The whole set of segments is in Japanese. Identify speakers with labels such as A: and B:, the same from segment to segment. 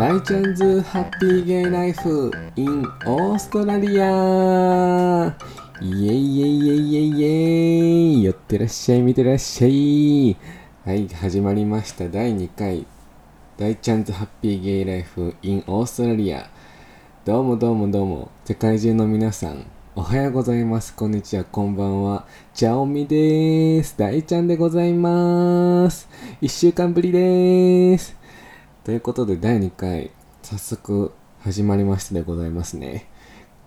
A: 大ちゃんズハッピーゲイライフ in オーストラリアイエイイエイイエイイエイイエイ。寄ってらっしゃい見てらっしゃい。はい始まりました。第2回。大ちゃんズハッピーゲイライフ in オーストラリアどうもどうもどうも。世界中の皆さんおはようございます。こんにちは。こんばんは。チャオミでーす。大ちゃんでございます。1週間ぶりでーす。ということで第2回早速始まりましたでございますね。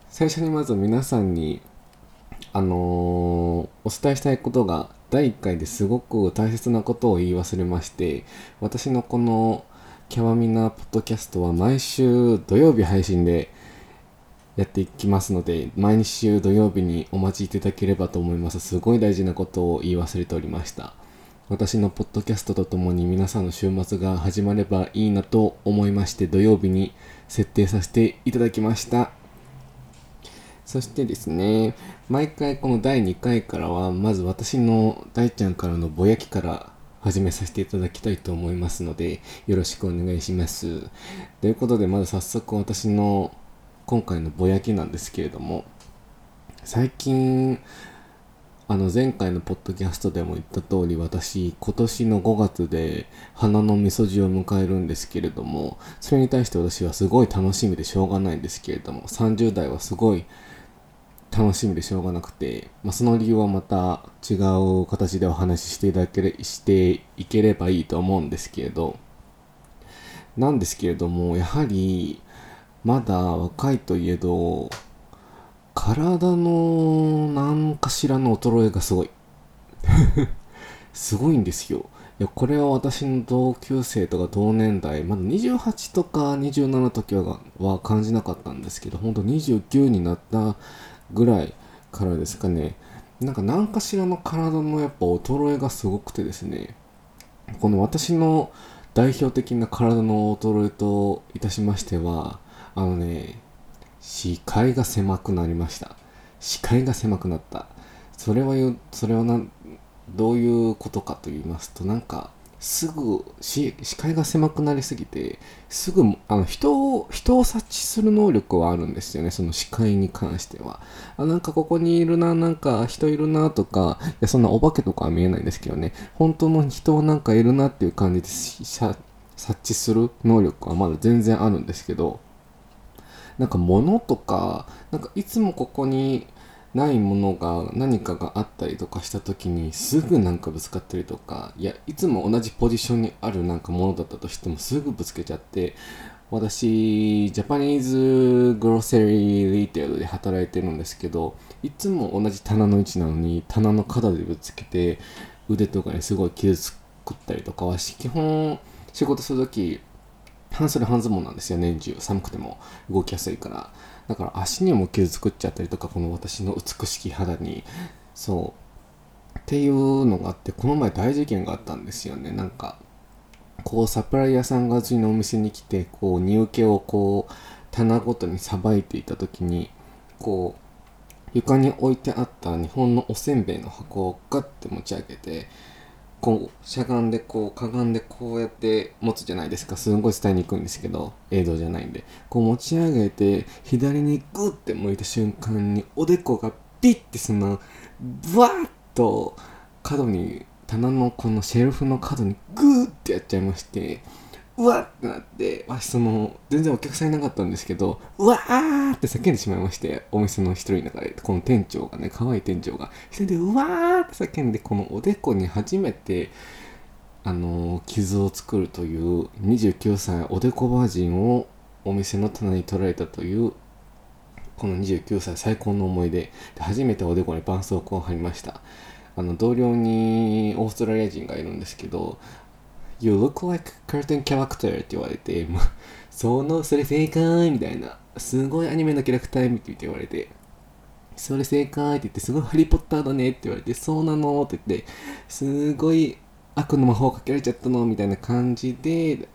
A: 最初にまず皆さんにあのーお伝えしたいことが第1回ですごく大切なことを言い忘れまして私のこのキャワミナポッドキャストは毎週土曜日配信でやっていきますので毎週土曜日にお待ちいただければと思います。すごい大事なことを言い忘れておりました。私のポッドキャストとともに皆さんの週末が始まればいいなと思いまして土曜日に設定させていただきました。そしてですね毎回この第2回からはまず私の大ちゃんからのぼやきから始めさせていただきたいと思いますのでよろしくお願いします。ということでまず早速私の今回のぼやきなんですけれども最近あの前回のポッドキャストでも言った通り私今年の5月で花のみそじを迎えるんですけれどもそれに対して私はすごい楽しみでしょうがないんですけれども30代はすごい楽しみでしょうがなくて、まあ、その理由はまた違う形でお話ししていただけれしていければいいと思うんですけれど。なんですけれどもやはりまだ若いといえど体の何かしらの衰えがすごい。すごいんですよ。これは私の同級生とか同年代まだ28とか27の時はは感じなかったんですけど本当29になったぐらいからですかね。なんか何かしらの体のやっぱ衰えがすごくてですね。この私の代表的な体の衰えといたしましてはあのね視界が狭くなりました。視界が狭くなった。それはよそれはなどういうことかと言いますとなんかすぐ視視界が狭くなりすぎてすぐあの人を人を察知する能力はあるんですよねその視界に関しては。あなんかここにいるななんか人いるなとかいやそんなお化けとかは見えないんですけどね。本当の人なんかいるなっていう感じで察知する能力はまだ全然あるんですけどなんか物とかなんかいつもここにないものが何かがあったりとかした時にすぐなんかぶつかったりとかいやいつも同じポジションにあるなんかものだったとしてもすぐぶつけちゃって私ジャパニーズグロッセリーリテールで働いてるんですけどいつも同じ棚の位置なのに棚の角でぶつけて腕とかにすごい傷つくったりとかは基本仕事する時半袖半ズボンなんですよ年中。寒くても。動きやすいから。だから足にも傷作っちゃったりとかこの私の美しき肌に。そう。っていうのがあってこの前大事件があったんですよね。なんかこうサプライヤーさんがうちのお店に来てこう荷受けをこう棚ごとにさばいていた時にこう床に置いてあった日本のおせんべいの箱をガッて持ち上げてこうしゃがんでこうかがんでこうやって持つじゃないですか。すんごい伝えに行くんですけど映像じゃないんで。こう持ち上げて左にグッて向いた瞬間におでこがピッてそのブワッと角に棚のこのシェルフの角にグーってやっちゃいまして。うわってなって私その全然お客さんいなかったんですけどうわーって叫んでしまいましてお店の一人の中でこの店長がね可愛い店長が。一人でうわーって叫んでこのおでこに初めてあの傷を作るという29歳おでこバージンをお店の棚に取られたというこの29歳最高の思い出。で初めておでこに絆創膏を貼りました。あの同僚にオーストラリア人がいるんですけど You look like cartoon character って言われて、もうその、それ正解みたいな。すごいアニメのキャラクターみたいって言われて、それ正解って言って、すごいハリーポッターだねって言われて、そうなのって言って、すごい悪の魔法かけられちゃったのみたいな感じで、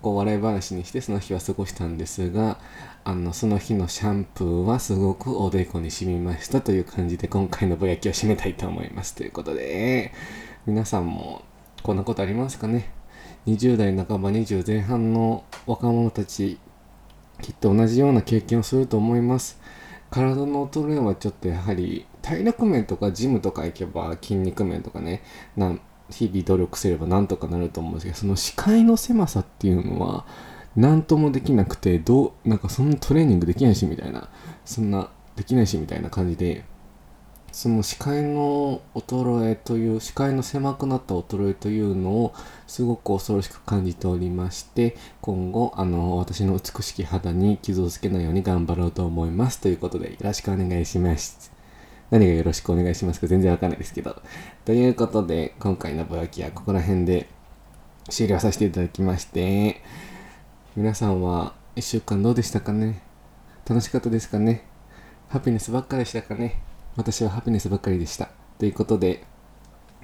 A: こう笑い話にしてその日は過ごしたんですが、あの、その日のシャンプーはすごくおでこに染みましたという感じで今回のぼやきを締めたいと思います。ということで、皆さんもこんなことありますかね。20代半ば20前半の若者たちきっと同じような経験をすると思います。体の衰えはちょっとやはり体力面とかジムとか行けば筋肉面とかねな日々努力すればなんとかなると思うんですけどその視界の狭さっていうのは何ともできなくてどうなんかそんなトレーニングできないしみたいなそんなできないしみたいな感じでその視界の衰えという視界の狭くなった衰えというのをすごく恐ろしく感じておりまして今後あの私の美しき肌に傷をつけないように頑張ろうと思いますということでよろしくお願いします。何がよろしくお願いしますか？全然わかんないですけど。ということで今回のぼやきはここら辺で終了させていただきまして皆さんは1週間どうでしたかね？楽しかったですかね？ハピネスばっかでしたかね？私はハピネスばっかりでした。ということで、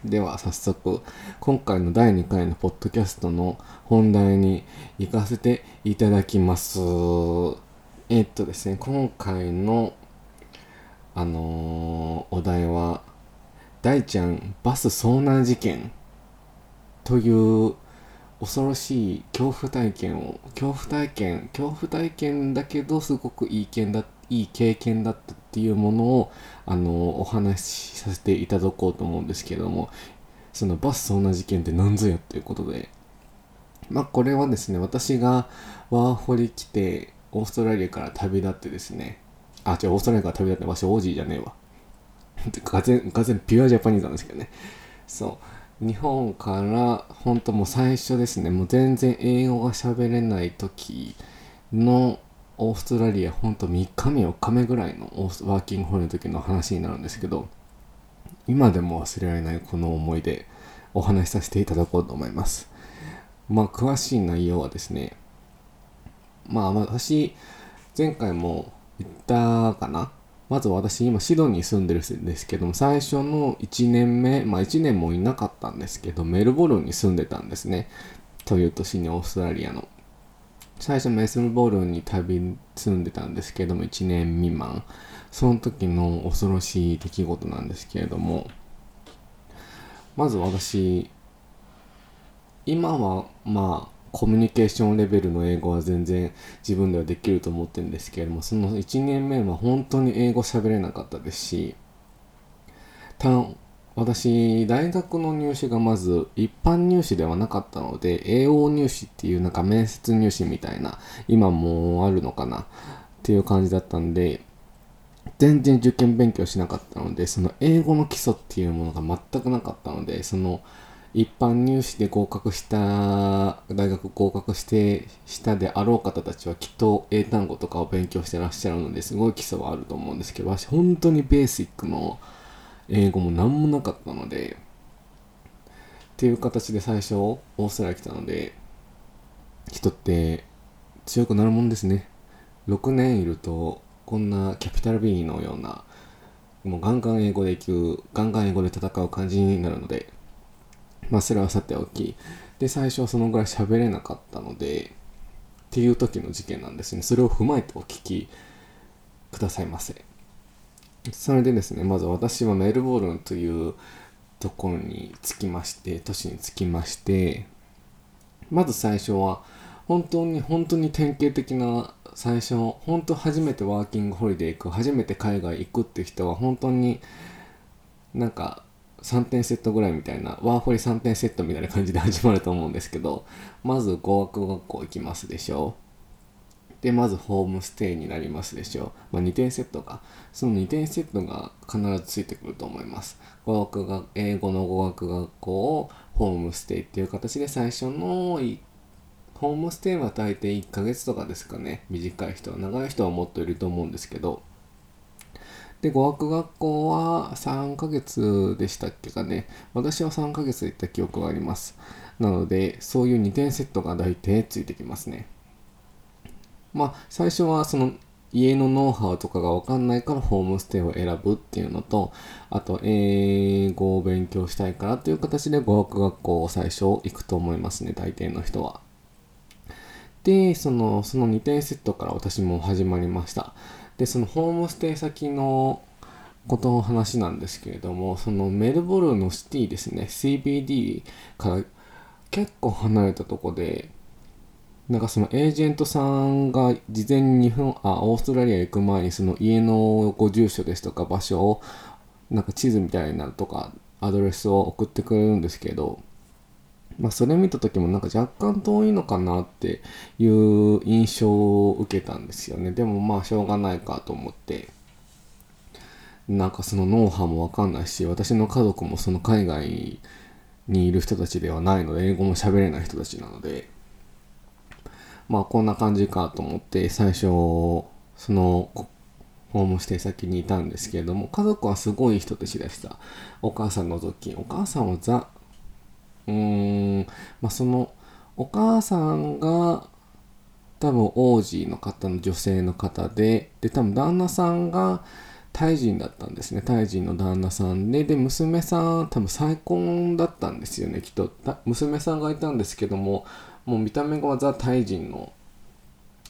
A: では早速、今回の第2回のポッドキャストの本題に行かせていただきます。えっとですね、今回の、あのー、お題は、大ちゃんバス遭難事件という恐ろしい恐怖体験を、恐怖体験、恐怖体験だけどすごくいいだ、いい経験だったっていうものをあのお話しさせていただこうと思うんですけどもそのバス遭難事件って何ぞやということで。まあこれはですね私がワーホリ来てオーストラリアから旅立ってですねあ違うオーストラリアから旅立ってわしオージーじゃねえわ。がぜんがぜんピュアジャパニーズなんですけどね。そう。日本から本当もう最初ですねもう全然英語が喋れない時のオーストラリアほんと3日目4日目ぐらいのワーキングホリの時の話になるんですけど今でも忘れられないこの思い出お話しさせていただこうと思います。まあ詳しい内容はですねまあ私前回も言ったかな？まず私今シドニー住んでるんですけども最初の1年目まあ1年もいなかったんですけどメルボルンに住んでたんですね。という年にオーストラリアの。最初メスルボールに旅住んでたんですけども1年未満。その時の恐ろしい出来事なんですけれどもまず私今はまあコミュニケーションレベルの英語は全然自分ではできると思ってるんですけれどもその1年目は本当に英語喋れなかったですし私、大学の入試がまず一般入試ではなかったので、英語入試っていうなんか面接入試みたいな、今もあるのかなっていう感じだったんで、全然受験勉強しなかったので、その英語の基礎っていうものが全くなかったので、その一般入試で合格した、大学合格してしたであろう方たちはきっと英単語とかを勉強してらっしゃるのですごい基礎はあると思うんですけど、私本当にベーシックの英語も何もなかったのでっていう形で最初オーストラリア来たので人って強くなるもんですね。6年いるとこんなキャピタル B のようなもうガンガン英語で行くガンガン英語で戦う感じになるのでまあそれはさておき。で最初はそのぐらい喋れなかったのでっていう時の事件なんですね。それを踏まえてお聞きくださいませ。それでですねまず私はメルボルンというところに着きまして都市に着きましてまず最初は本当に本当に典型的な最初本当初めてワーキングホリデー行く初めて海外行くっていう人は本当になんか3点セットぐらいみたいなワーホリ3点セットみたいな感じで始まると思うんですけどまず語学学校行きますでしょ。うでまずホームステイになりますでしょう、まあ、2点セットがその2点セットが必ずついてくると思います。語学が英語の語学学校をホームステイっていう形で最初のホームステイは大抵1ヶ月とかですかね。短い人は長い人はもっといると思うんですけど。で語学学校は3ヶ月でしたっけかね。私は3ヶ月行った記憶があります。なのでそういう2点セットが大抵ついてきますね。まあ最初はその家のノウハウとかがわかんないからホームステイを選ぶっていうのと、あと英語を勉強したいからという形で語学学校を最初行くと思いますね、大抵の人は。で、その、その2点セットから私も始まりました。で、そのホームステイ先のことの話なんですけれども、そのメルボルンのシティですね、CBD から結構離れたとこでなんかそのエージェントさんが事前に日本あオーストラリア行く前にその家のご住所ですとか場所をなんか地図みたいなとかアドレスを送ってくれるんですけどまあそれ見た時もなんか若干遠いのかなっていう印象を受けたんですよね。でもまあしょうがないかと思って。なんかそのノウハウもわかんないし私の家族もその海外にいる人たちではないので英語も喋れない人たちなので。まあこんな感じかと思って最初そのホームステイ先にいたんですけれども家族はすごい人たちでした。お母さん除きお母さんはザうーんまあそのお母さんが多分王子の方の女性の方でで多分旦那さんがタイ人だったんですね。タイ人の旦那さんでで娘さん多分再婚だったんですよねきっと。娘さんがいたんですけどももう見た目がザ・タイ人の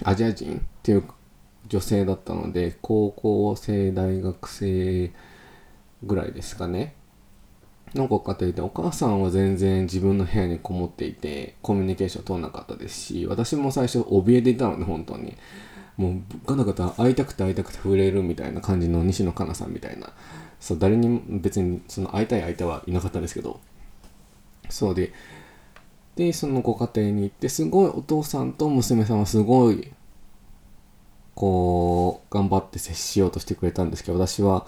A: アジア人っていう女性だったので高校生大学生ぐらいですかね。のご家庭でお母さんは全然自分の部屋にこもっていてコミュニケーション取らなかったですし私も最初怯えていたので本当に。もうガタガタ会いたくて会いたくて触れるみたいな感じの西野カナさんみたいな。そう誰にも別にその会いたい相手はいなかったんですけど。そうででそのご家庭に行ってすごいお父さんと娘さんはすごいこう頑張って接しようとしてくれたんですけど私は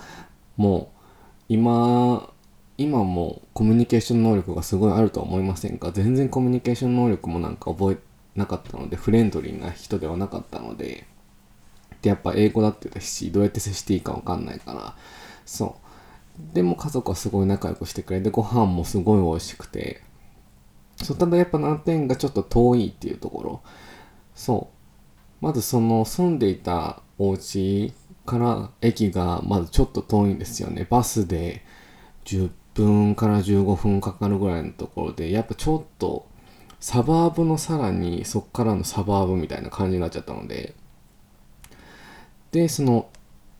A: もう今今もコミュニケーション能力がすごいあるとは思いませんか全然コミュニケーション能力もなんか覚えなかったのでフレンドリーな人ではなかったのででやっぱ英語だってたしどうやって接していいか分かんないからそう。でも家族はすごい仲良くしてくれてご飯もすごい美味しくてそうただやっぱ難点がちょっと遠いっていうところ。そう。まずその住んでいたお家から駅がまずちょっと遠いんですよね。バスで10分から15分かかるぐらいのところでやっぱちょっとサバーブのさらにそっからのサバーブみたいな感じになっちゃったので。でその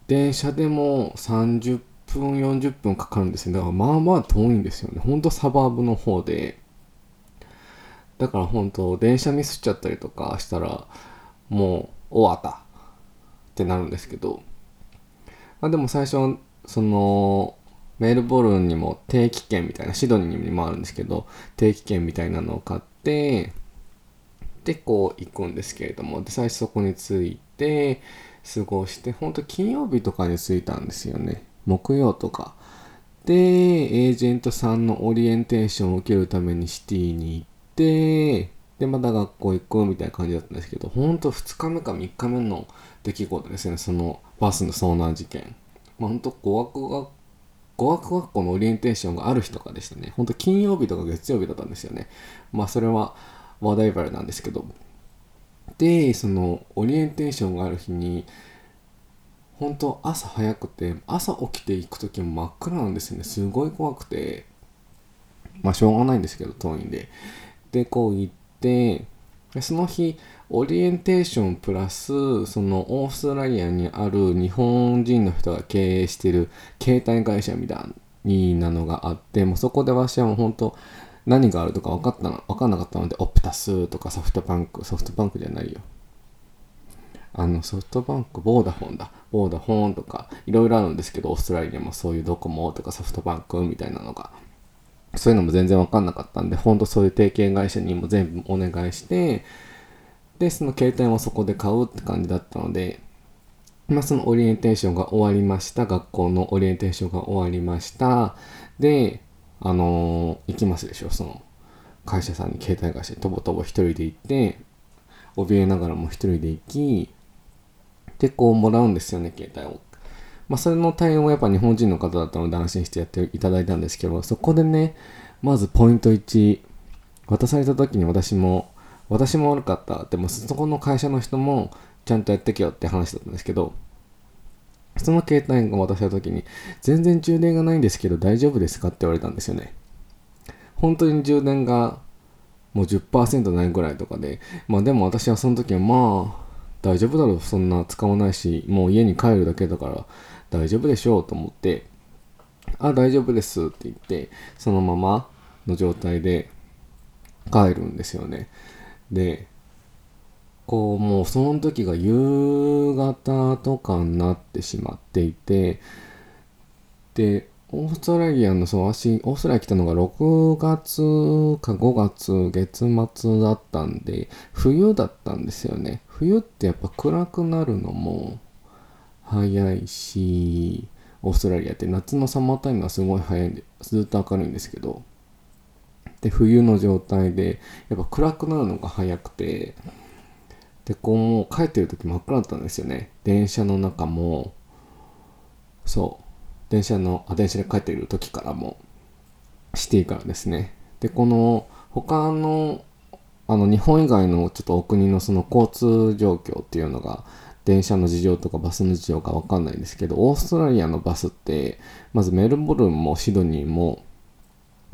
A: 電車でも30分40分かかるんですよ。だからまあまあ遠いんですよね。ほんとサバーブの方で。だから本当電車ミスっちゃったりとかしたらもう終わったってなるんですけど。まあでも最初そのメルボルンにも定期券みたいなシドニーにもあるんですけど定期券みたいなのを買ってでこう行くんですけれども。で最初そこに着いて過ごして本当金曜日とかに着いたんですよね。木曜とか。でエージェントさんのオリエンテーションを受けるためにシティに行ってでまた学校行くみたいな感じだったんですけど本当2日目か3日目の出来事ですね。そのバスの遭難事件。まあ本当語学学語学学校のオリエンテーションがある日とかでしたね。本当金曜日とか月曜日だったんですよね。まあそれは話題バレなんですけど。でそのオリエンテーションがある日に本当朝早くて朝起きていく時も真っ暗なんですよね。すごい怖くて。まあしょうがないんですけど遠いんで。でこう行ってその日オリエンテーションプラスそのオーストラリアにある日本人の人が経営してる携帯会社みたいなのがあってもうそこで私はもう本当何があるとか分かったの分かんなかったのでオプタスとかソフトバンクソフトバンクじゃないよ。あのソフトバンクボーダフォンだ。ボーダフォンとかいろいろあるんですけどオーストラリアもそういうドコモとかソフトバンクみたいなのが。そういうのも全然分かんなかったんでほんとそういう提携会社にも全部お願いしてでその携帯もそこで買うって感じだったのでまあそのオリエンテーションが終わりました。学校のオリエンテーションが終わりました。であのー、行きますでしょ。その会社さんに携帯会社にとぼとぼ一人で行って怯えながらも一人で行きでこうもらうんですよね携帯を。まあそれの対応はやっぱ日本人の方だったので安心してやっていただいたんですけどそこでねまずポイント1渡された時に私も私も悪かったでもそこの会社の人もちゃんとやってけよって話だったんですけどその携帯が渡した時に、全然充電がないんですけど大丈夫ですかって言われたんですよね。本当に充電がもう10%ないぐらいとかで、まあでも私はその時はまあ大丈夫だろう、そんな使わないし、もう家に帰るだけだから大丈夫でしょうと思って、あ、大丈夫ですって言って、そのままの状態で帰るんですよね。でこうもうその時が夕方とかになってしまっていてでオーストラリアのそう私オーストラリア来たのが6月か5月月末だったんで冬だったんですよね。冬ってやっぱ暗くなるのも早いしオーストラリアって夏のサマータイムはすごい早いんでずっと明るいんですけどで冬の状態でやっぱ暗くなるのが早くてでこうもう帰ってる時真っ暗だったんですよね。電車の中もそう。電車のあ電車で帰っている時からもシティからですね。でこの他のあの日本以外のちょっとお国のその交通状況っていうのが電車の事情とかバスの事情かわかんないですけどオーストラリアのバスってまずメルボルンもシドニーも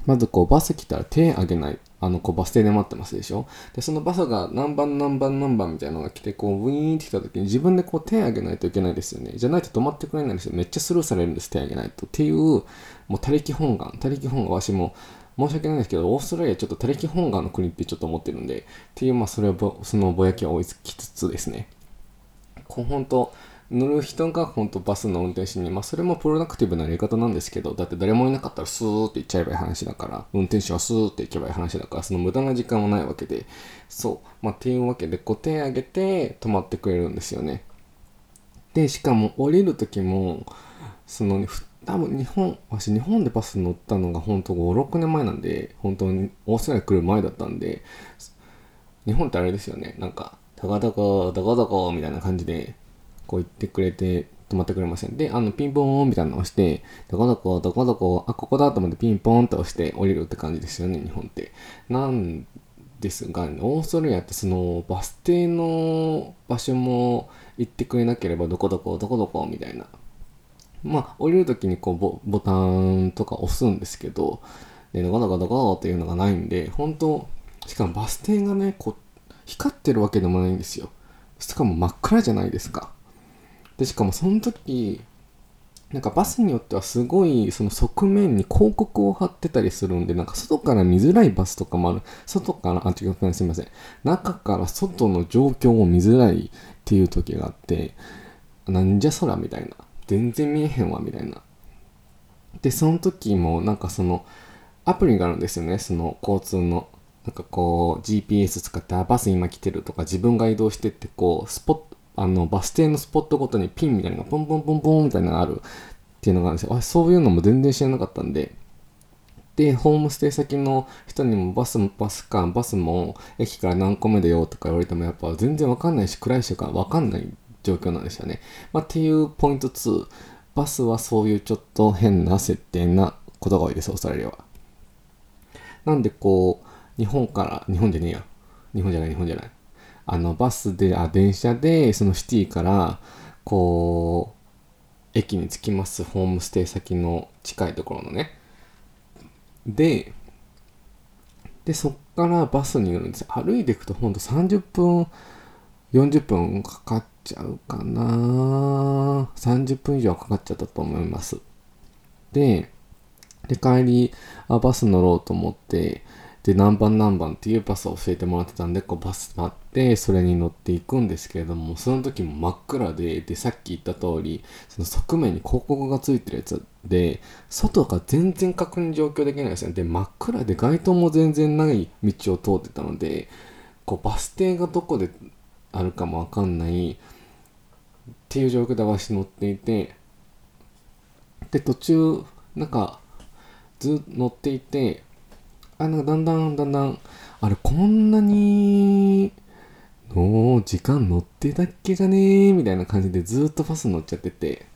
A: まずこうバス来たら手挙げないあのこうバス停で待ってますでしょ？でそのバスが何番何番何番みたいなのが来てこうウィーンって来た時に自分でこう手挙げないといけないですよね。じゃないと止まってくれないんですよ。めっちゃスルーされるんです手挙げないとっていうもう他力本願他力本願わしも申し訳ないんですけどオーストラリアちょっと他力本願の国ってちょっと思ってるんでっていうまあそれはぼそのぼやきは追いつきつつですね。本当乗る人が本当バスの運転手に、まあそれもプロダクティブなやり方なんですけど、だって誰もいなかったらスーって行っちゃえばいい話だから、運転手はスーって行けばいい話だから、その無駄な時間はないわけで、そう、まあっていうわけで、こう手上げて止まってくれるんですよね。で、しかも降りる時も、その、多分日本、私日本でバス乗ったのが本当5、6年前なんで、本当にオーストラリア来る前だったんで、日本ってあれですよね、なんか、たかたか、たかたかみたいな感じで、こう言ってくれて止まってくれません。で、あの、ピンポーンみたいなのを押して、どこどこ、どこどこ、あ、ここだと思ってピンポーンと押して降りるって感じですよね、日本って。なんですが、オーストラリアってそのバス停の場所も行ってくれなければどこどこ、どこどこみたいな。まあ、降りるときにこうボボタンとか押すんですけど、で、どこどこどこっていうのがないんで、本当しかもバス停がね、こう、光ってるわけでもないんですよ。しかも真っ暗じゃないですか。で、しかもその時、なんかバスによってはすごいその側面に広告を貼ってたりするんで、なんか外から見づらいバスとかもある。外から、あ、違う、すみません。中から外の状況を見づらいっていう時があって、なんじゃそらみたいな。全然見えへんわみたいな。で、その時もなんかそのアプリがあるんですよね。その交通の。なんかこう GPS 使ってあバス今来てるとか自分が移動してってこうスポットあの、バス停のスポットごとにピンみたいなのがポンポンポンポンみたいなのがあるっていうのがあるんですよ。あ、そういうのも全然知らなかったんで、で、ホームステイ先の人にもバスもバスか、バスも駅から何個目だよとか言われてもやっぱ全然わかんないし、暗いしかわかんない状況なんですよね。まあ、っていうポイント2、バスはそういうちょっと変な設定なことが多いです、オーストラリアは。なんでこう、日本から、日本じゃねえや。日本じゃない、日本じゃない。あの、バスで、あ、電車で、そのシティから、こう、駅に着きます。ホームステイ先の近いところのね。で、で、そっからバスに乗るんです。歩いていくとほんと30分、40分かかっちゃうかな30分以上かかっちゃったと思います。で、で、帰り、あ、バス乗ろうと思って、で、何番何番っていうバスを教えてもらってたんで、こうバス待って、それに乗っていくんですけれども、その時も真っ暗で、で、さっき言った通り、その側面に広告がついてるやつで、外が全然確認状況できないですよね。で、真っ暗で街灯も全然ない道を通ってたので、こうバス停がどこであるかもわかんないっていう状況で私乗っていて、で、途中、なんか、ず乗っていて、あなんかだんだんだんだんあれこんなにの時間乗ってたっけがねみたいな感じでずっとバス乗っちゃってて。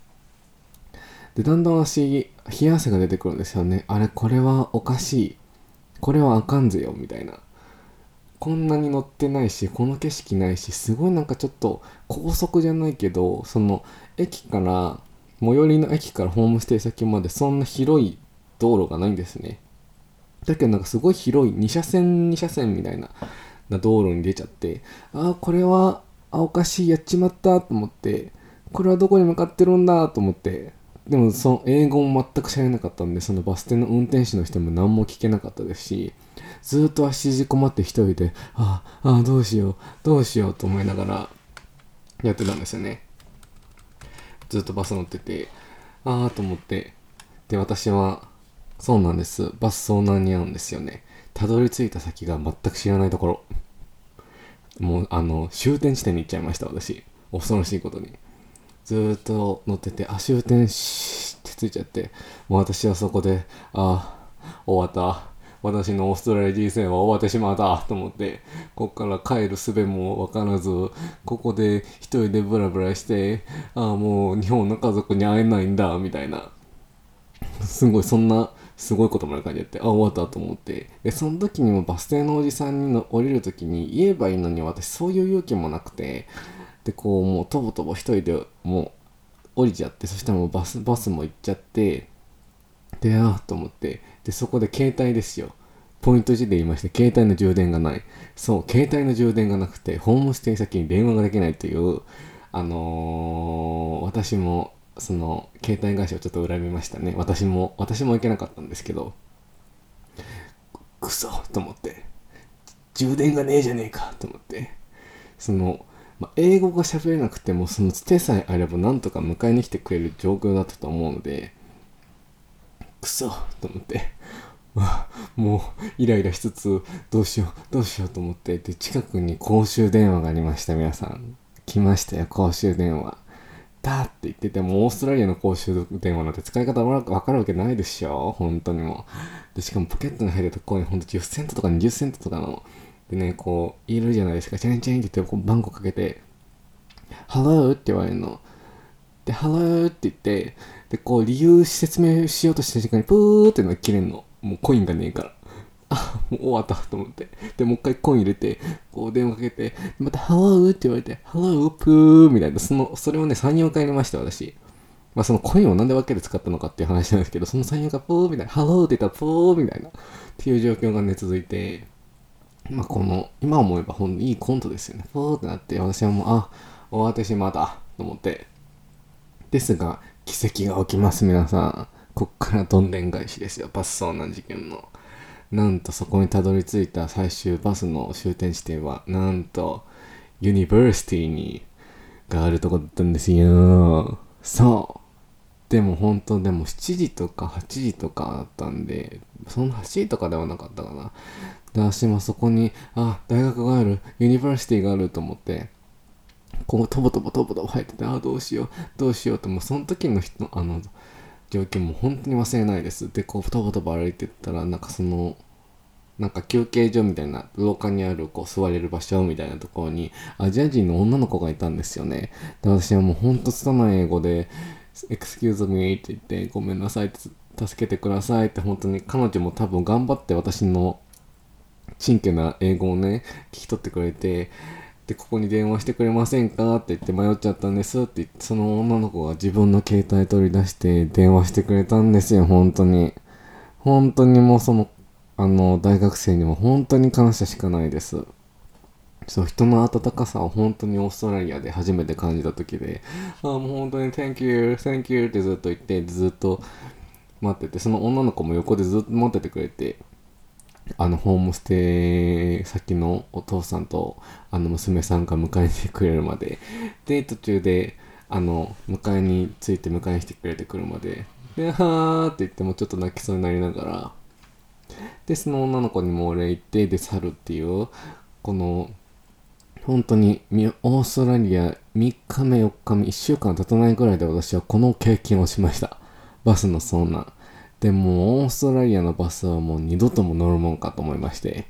A: でだんだん足冷や汗が出てくるんですよね。あれこれはおかしい。これはあかんぜよみたいな。こんなに乗ってないしこの景色ないしすごいなんかちょっと高速じゃないけどその駅から最寄りの駅からホームステイ先までそんな広い道路がないんですね。だけどなんかすごい広い2車線2車線みたいなな道路に出ちゃってああこれはあおかしいやっちまったと思ってこれはどこに向かってるんだと思ってでもその英語も全く知らなかったんでそのバス停の運転手の人も何も聞けなかったですしずっと足縮こまって一人で、ああ、あどうしよう、どうしようと思いながらやってたんですよね。ずっとバス乗ってて、ああと思って、で、私は、そうなんです。バス遭難に遭うんですよね。たどり着いた先が全く知らないところ。もう、あの、終点地点に行っちゃいました、私。恐ろしいことに。ずーっと乗ってて、あ、終点しってついちゃって、もう私はそこで、あ、終わった。私のオーストラリア人生は終わってしまったと思って、こっから帰る術もわからず、ここで一人でブラブラして、ああ、もう日本の家族に会えないんだ、みたいな。すごい、そんな、すごいこともな感じでって、あ、終わったと思って。で、その時にもバス停のおじさんに降りる時に言えばいいのに、私そういう勇気もなくて、で、こう、もうとぼとぼ一人でもう降りちゃって、そしたらもうバス、バスも行っちゃって、で、ああと思って、で、そこで携帯ですよ。ポイント時で言いまして、携帯の充電がない。そう、携帯の充電がなくて、ホームステイ先に電話ができないという、あのー、私も、その、携帯会社をちょっと恨みましたね。私も、私も行けなかったんですけど、くそと思って、充電がねえじゃねえかと思って、その、ま、英語が喋れなくても、そのつてさえあればなんとか迎えに来てくれる状況だったと思うので、くそと思って、もうイライラしつつ、どうしよう、どうしようと思って、で、近くに公衆電話がありました、皆さん。来ましたよ、公衆電話。だって言ってても、オーストラリアの公衆電話なんて使い方わかるわけないでしょ本当にもう。で、しかもポケットに入るとこにほんと10セントとか20セントとかの、でね、こう、いるじゃないですか。チャンチャンって言って、こう番号かけて、ハローって言われるの。で、ハローって言って、で、こう、理由説明しようとした時間に、プーってのが切れんの。もうコインがねえから。あ、もう終わったと思って。で、もう一回コイン入れて、こう電話かけて、また、ハローって言われて、ハロープーみたいな、その、それをね、3、4回入れました、私。まあ、そのコインをなんで分けて使ったのかっていう話なんですけど、その3、4回プーみたいな、ハローって言ったらプーみたいな、っていう状況がね、続いて、まあ、この、今思えばほんいいコントですよね。プーってなって、私はもう、あ、終わってしまったと思って。ですが、奇跡が起きます、皆さん。こっからどんでん返しですよ、バス遭難事件の。なんとそこにたどり着いた最終バスの終点地点は、なんと、University に、があるとこだったんですよ。そう。でも本当でも7時とか8時とかだったんで、そんな8時とかではなかったかな。で、私もそこに、あ、大学がある、 University があると思って、こう、とぼとぼとぼとぼ入ってて、あ、どうしよう、どうしようと、もうその時の人、あの、状況も本当に忘れないです。で、こう、とぼとぼ歩いてったら、なんかその、なんか休憩所みたいな、廊下にある、こう、座れる場所みたいなところに、アジア人の女の子がいたんですよね。で、私はもうほんと拙い英語で、excuse me って言って、ごめんなさいって、助けてくださいって、本当に彼女も多分頑張って私の、真剣な英語をね、聞き取ってくれて、で、ここに電話してくれませんかって言って迷っちゃったんですって言って、その女の子が自分の携帯取り出して電話してくれたんですよ、本当に。本当にもうその、あの、大学生にも本当に感謝しかないです。そう、人の温かさを本当にオーストラリアで初めて感じた時で、あもう本当に Thank you, Thank you ってずっと言って、ずっと待ってて、その女の子も横でずっと待っててくれて、あの、ホームステイ先のお父さんと、あの、娘さんが迎えに来てくれるまで。で、途中で、あの、迎えについて迎えに来てくれてくるまで。で、はーって言ってもちょっと泣きそうになりながら、で、その女の子にもお礼言って、で、去るっていう、この、本当に、オーストラリア3日目、4日目、1週間経たないぐらいで私はこの経験をしました。バスの遭難。でも、オーストラリアのバスはもう二度とも乗るもんかと思いまして。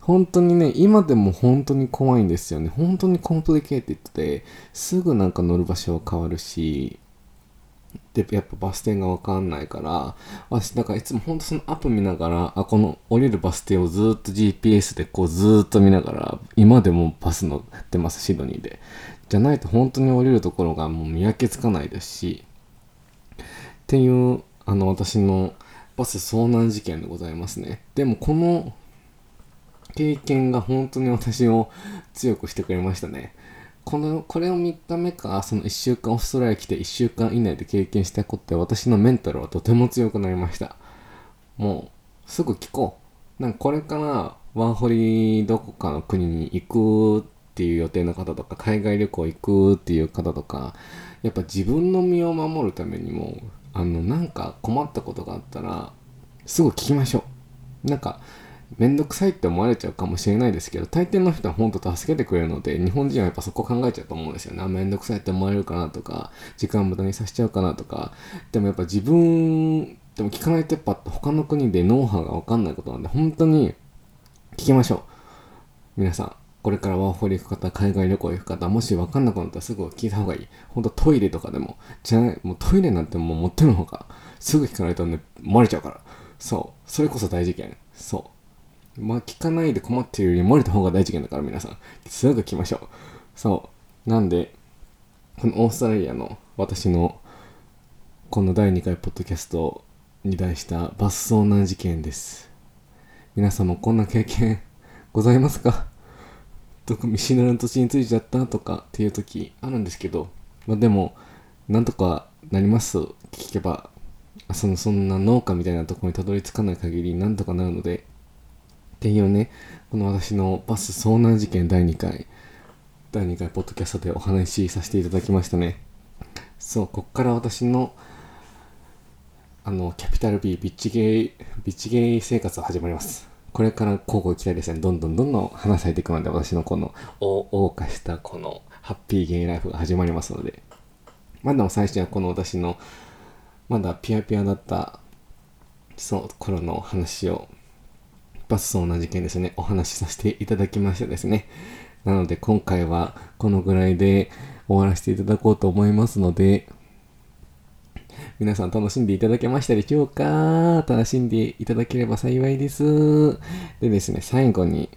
A: 本当にね、今でも本当に怖いんですよね。本当にコンプリケーティッドで、すぐなんか乗る場所が変わるし、で、やっぱバス停がわかんないから、私、だからいつも本当そのアップ見ながら、あ、この降りるバス停をずっと GPS でこうずっと見ながら、今でもバス乗ってます、シドニーで。じゃないと本当に降りるところがもう見分けつかないですし、っていうあの、私のバス遭難事件でございますね。でも、この経験が本当に私を強くしてくれましたね。この、これを3日目か、その1週間オーストラリア来て1週間以内で経験したことで私のメンタルはとても強くなりました。もう、すぐ聞こう。なんかこれからワーホリどこかの国に行くっていう予定の方とか海外旅行行くっていう方とかやっぱ自分の身を守るためにもあのなんか困ったことがあったらすぐ聞きましょう。なんかめんどくさいって思われちゃうかもしれないですけど大抵の人は本当助けてくれるので日本人はやっぱそこ考えちゃうと思うんですよね。めんどくさいって思われるかなとか時間無駄にさせちゃうかなとか。でもやっぱ自分でも聞かないとやっぱ他の国でノウハウが分かんないことなんで本当に聞きましょう。皆さん。これからワーホリ行く方、海外旅行行く方、もし分かんなくなったらすぐ聞いた方がいい。ほんとトイレとかでも、じゃない、もうトイレなんてもう持ってる方が、すぐ聞かないとね、漏れちゃうから。そう。それこそ大事件。そう。まあ、聞かないで困ってるより漏れた方が大事件だから皆さん、すぐ来ましょう。そう。なんで、このオーストラリアの私の、この第2回ポッドキャストに題したバス遭難事件です。皆さんもこんな経験ございますか？とか見知らぬ土地に着いちゃったとかっていう時あるんですけど、まあ、でもなんとかなります聞けばそのそんな農家みたいなとこにたどり着かない限りなんとかなるのでっていうねこの私のバス遭難事件第2回第2回ポッドキャストでお話しさせていただきましたね。そうこっから私のあのキャピタル B ビッチゲイビッチゲイ生活が始まります。これから交互期待ですね、どんどんどんどん話されていくので、私のこの、謳歌したこのハッピーゲイライフが始まりますので、まだ最初はこの私の、まだピアピアだった、その頃の話を、バスそうな事件ですね、お話しさせていただきましたですね。なので今回はこのぐらいで終わらせていただこうと思いますので、皆さん楽しんでいただけましたでしょうか？楽しんでいただければ幸いです。でですね、最後に、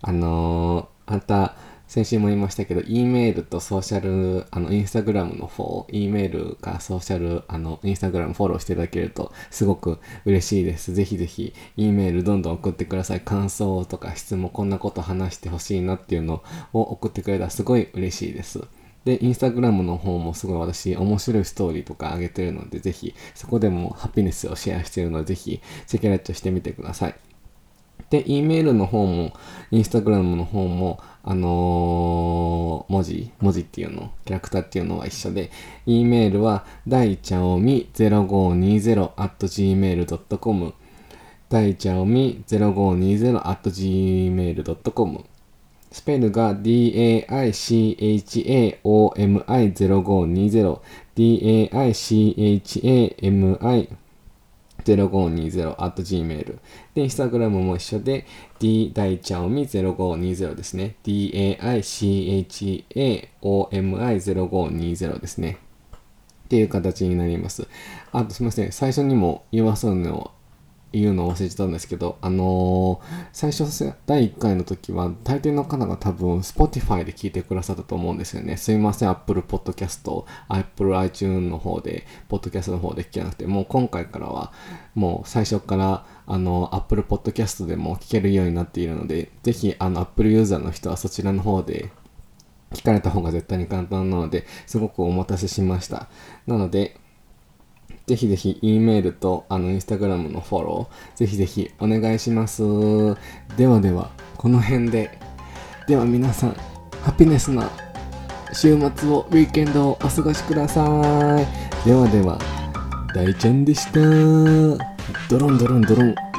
A: あのー、また、先週も言いましたけど、E メールとソーシャル、あの、インスタグラムの方、E メールかソーシャル、あの、インスタグラムフォローしていただけると、すごく嬉しいです。ぜひぜひ、E メールどんどん送ってください。感想とか質問、こんなこと話してほしいなっていうのを送ってくれたらすごい嬉しいです。で、インスタグラムの方もすごい私面白いストーリーとか上げてるので、ぜひそこでもハピネスをシェアしてるので、ぜひチェケラッチョしてみてください。で、E メールの方も、インスタグラムの方も、あのー、文字、文字っていうの、キャラクターっていうのは一緒で、E メールは、大ちゃおみ 0520.gmail.com 大ちゃおみ 0520.gmail.com スペルが DAICHAOMI0520 DAICHAMI0520 at gmail で、インスタグラムも一緒で D 大ちゃおみ0520ですね。DAICHAOMI0520 ですね。っていう形になります。あとすみません。最初にも言わそうの言うのを忘れてたんですけど、あのー、最初、第1回の時は、大抵の方が多分、Spotify で聞いてくださったと思うんですよね。すいません、Apple Podcast、Apple iTunes の方で、Podcast の方で聞けなくて、もう今回からは、もう最初から、あの、Apple Podcast でも聞けるようになっているので、ぜひ、あの、Apple ユーザーの人はそちらの方で、聞かれた方が絶対に簡単なので、すごくお待たせしました。なので、ぜひぜひ E メールとあのインスタグラムのフォロー、ぜひぜひお願いします。ではでは、この辺で。では皆さん、ハピネスな週末を、ウィーケンドをお過ごしください。ではでは、大ちゃんでした。ドロンドロンドロン。